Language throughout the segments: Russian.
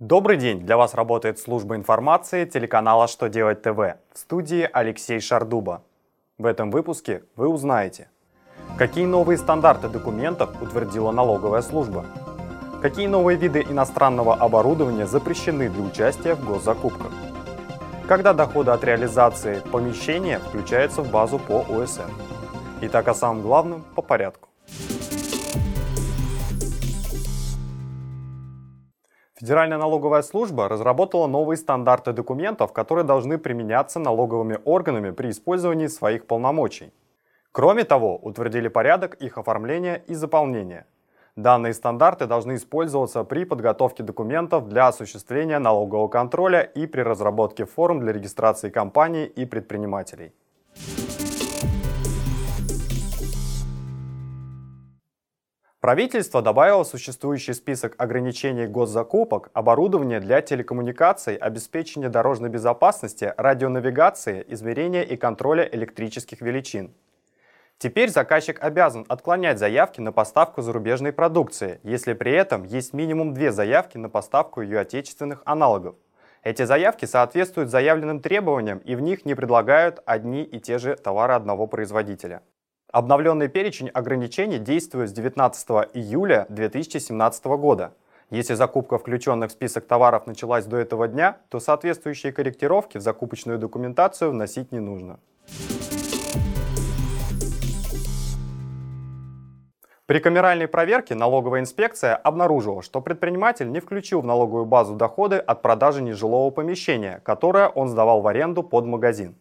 Добрый день! Для вас работает служба информации телеканала «Что делать ТВ» в студии Алексей Шардуба. В этом выпуске вы узнаете, какие новые стандарты документов утвердила налоговая служба, какие новые виды иностранного оборудования запрещены для участия в госзакупках, когда доходы от реализации помещения включаются в базу по ОСН. Итак, о самом главном по порядку. Федеральная налоговая служба разработала новые стандарты документов, которые должны применяться налоговыми органами при использовании своих полномочий. Кроме того, утвердили порядок их оформления и заполнения. Данные стандарты должны использоваться при подготовке документов для осуществления налогового контроля и при разработке форм для регистрации компаний и предпринимателей. Правительство добавило в существующий список ограничений госзакупок оборудование для телекоммуникаций, обеспечения дорожной безопасности, радионавигации, измерения и контроля электрических величин. Теперь заказчик обязан отклонять заявки на поставку зарубежной продукции, если при этом есть минимум две заявки на поставку ее отечественных аналогов. Эти заявки соответствуют заявленным требованиям и в них не предлагают одни и те же товары одного производителя. Обновленный перечень ограничений действует с 19 июля 2017 года. Если закупка включенных в список товаров началась до этого дня, то соответствующие корректировки в закупочную документацию вносить не нужно. При камеральной проверке налоговая инспекция обнаружила, что предприниматель не включил в налоговую базу доходы от продажи нежилого помещения, которое он сдавал в аренду под магазин.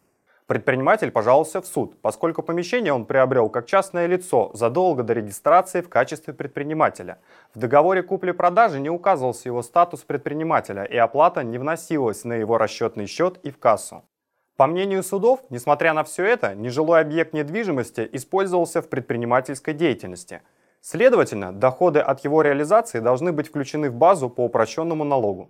Предприниматель пожаловался в суд, поскольку помещение он приобрел как частное лицо задолго до регистрации в качестве предпринимателя. В договоре купли-продажи не указывался его статус предпринимателя, и оплата не вносилась на его расчетный счет и в кассу. По мнению судов, несмотря на все это, нежилой объект недвижимости использовался в предпринимательской деятельности. Следовательно, доходы от его реализации должны быть включены в базу по упрощенному налогу.